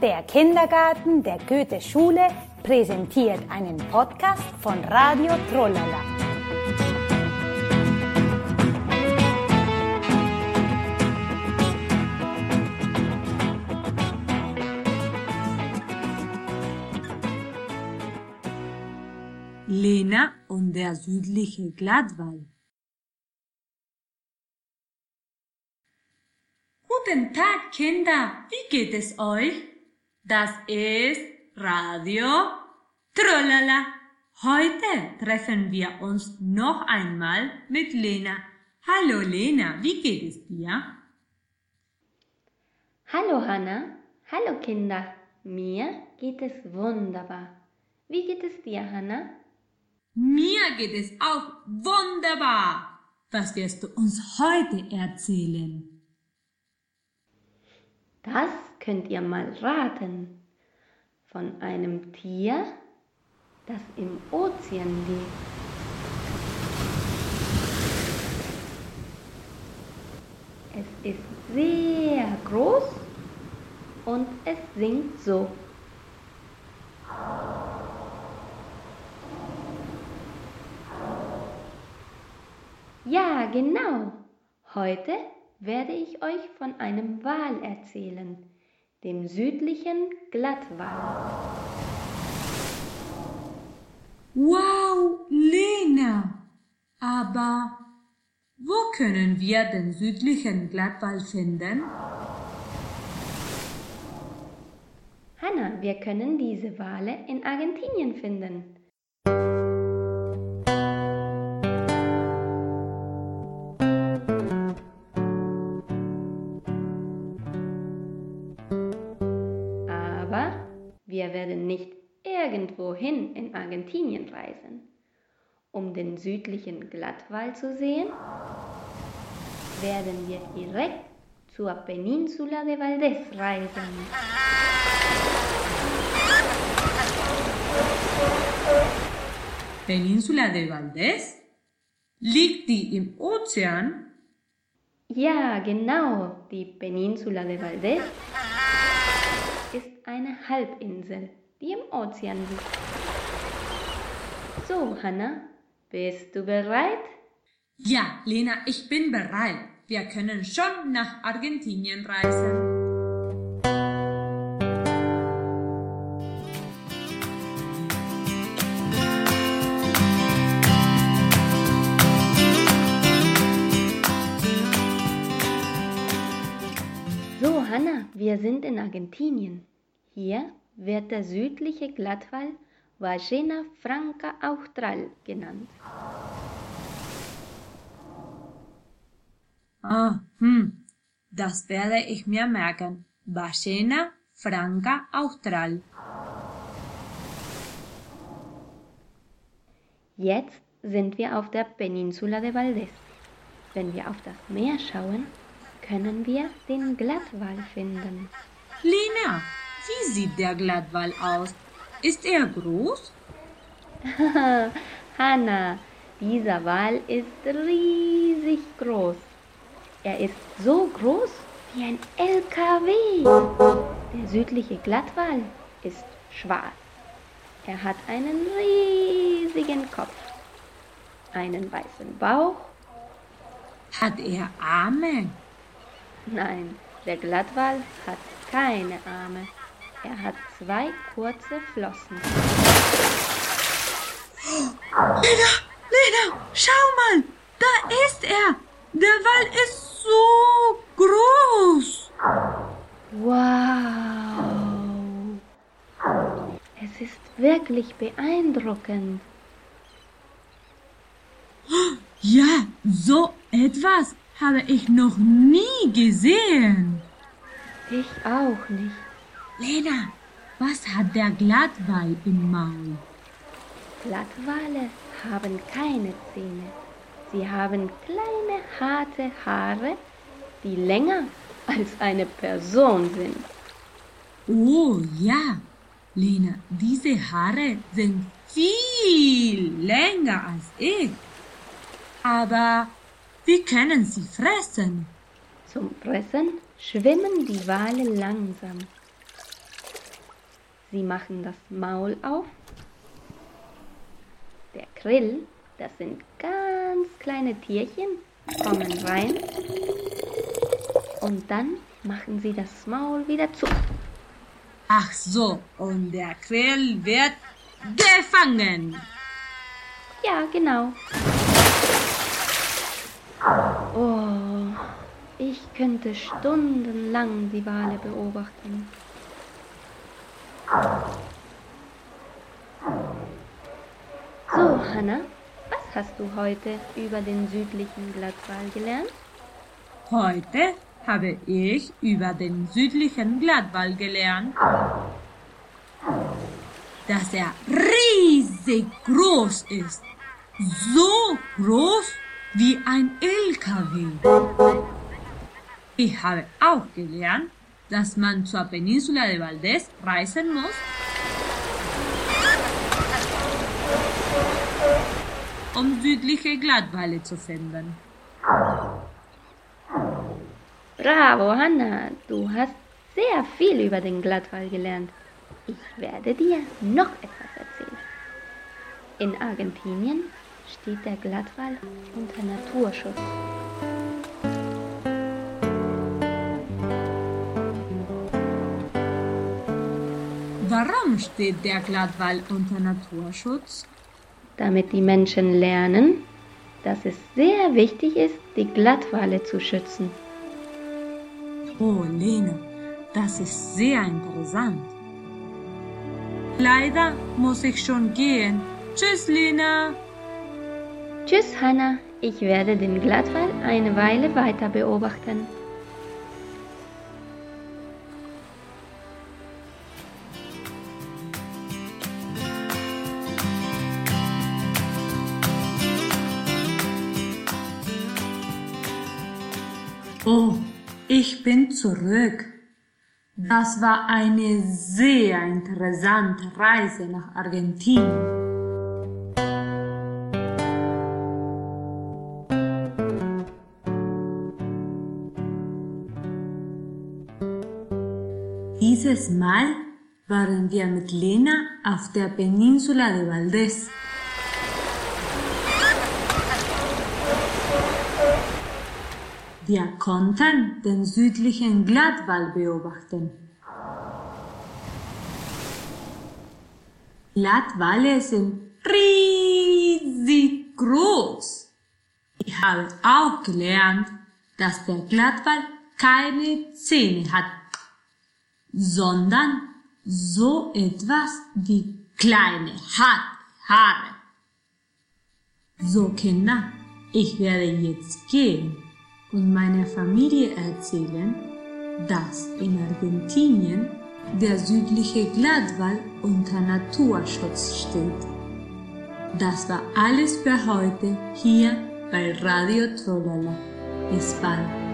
Der Kindergarten der Goethe-Schule präsentiert einen Podcast von Radio Trollala. Lena und der südliche Glattwald. Guten Tag, Kinder. Wie geht es euch? Das ist Radio Trollala. Heute treffen wir uns noch einmal mit Lena. Hallo Lena, wie geht es dir? Hallo Hanna, hallo Kinder. Mir geht es wunderbar. Wie geht es dir, Hanna? Mir geht es auch wunderbar. Was wirst du uns heute erzählen? Das könnt ihr mal raten. Von einem Tier, das im Ozean lebt. Es ist sehr groß und es singt so. Ja, genau. Heute werde ich euch von einem Wal erzählen, dem südlichen Glattwal. Wow, Lena! Aber wo können wir den südlichen Glattwal finden? Hanna, wir können diese Wale in Argentinien finden. Wir werden nicht irgendwohin in Argentinien reisen. Um den südlichen Glattwal zu sehen, werden wir direkt zur Peninsula de Valdés reisen. Peninsula de Valdés? Liegt die im Ozean? Ja, genau, die Peninsula de Valdés ist eine Halbinsel, die im Ozean liegt. So, Hanna, bist du bereit? Ja, Lena, ich bin bereit. Wir können schon nach Argentinien reisen. Argentinien. Hier wird der südliche Glattwal Ballena Franca Austral genannt. Ah, hm, das werde ich mir merken. Ballena Franca Austral. Jetzt sind wir auf der Peninsula de Valdés. Wenn wir auf das Meer schauen, können wir den Glattwal finden. Lena, wie sieht der Glattwal aus? Ist er groß? Hanna, dieser Wal ist riesig groß. Er ist so groß wie ein LKW. Der südliche Glattwal ist schwarz. Er hat einen riesigen Kopf, einen weißen Bauch. Hat er Arme? Nein, der Glattwal hat keine Arme. Er hat zwei kurze Flossen. Lena, Lena, schau mal, da ist er. Der Wal ist so groß. Wow! Es ist wirklich beeindruckend. Ja, so etwas habe ich noch nie gesehen. Ich auch nicht. Lena, was hat der Glattwal im Maul? Glattwale haben keine Zähne. Sie haben kleine harte Haare, die länger als eine Person sind. Oh ja, Lena, diese Haare sind viel länger als ich. Aber wie können sie fressen? Zum Fressen schwimmen die Wale langsam. Sie machen das Maul auf. Der Grill, das sind ganz kleine Tierchen, kommen rein. Und dann machen sie das Maul wieder zu. Ach so, und der Grill wird gefangen. Ja, genau. Oh, ich könnte stundenlang die Wale beobachten. So, Hanna, was hast du heute über den südlichen Glattwal gelernt? Heute habe ich über den südlichen Glattwal gelernt, dass er riesig groß ist. So groß wie ein LKW. Ich habe auch gelernt, dass man zur Peninsula de Valdez reisen muss, um südliche Glattwale zu finden. Bravo, Hanna, du hast sehr viel über den Glattwal gelernt. Ich werde dir noch etwas erzählen. In Argentinien steht der Glattwal unter Naturschutz. Warum steht der Glattwal unter Naturschutz? Damit die Menschen lernen, dass es sehr wichtig ist, die Glattwale zu schützen. Oh, Lena, das ist sehr interessant. Leider muss ich schon gehen. Tschüss, Lena. Tschüss, Hanna. Ich werde den Glattwal eine Weile weiter beobachten. Ich bin zurück. Das war eine sehr interessante Reise nach Argentinien. Dieses Mal waren wir mit Lena auf der Peninsula de Valdez. Wir konnten den südlichen Glattwal beobachten. Glattwale sind riesig groß. Ich habe auch gelernt, dass der Glattwal keine Zähne hat, sondern so etwas wie kleine harte Haare. So Kinder, ich werde jetzt gehen und meiner Familie erzählen, dass in Argentinien der südliche Glattwal unter Naturschutz steht. Das war alles für heute hier bei Radio Trollala. Bis bald.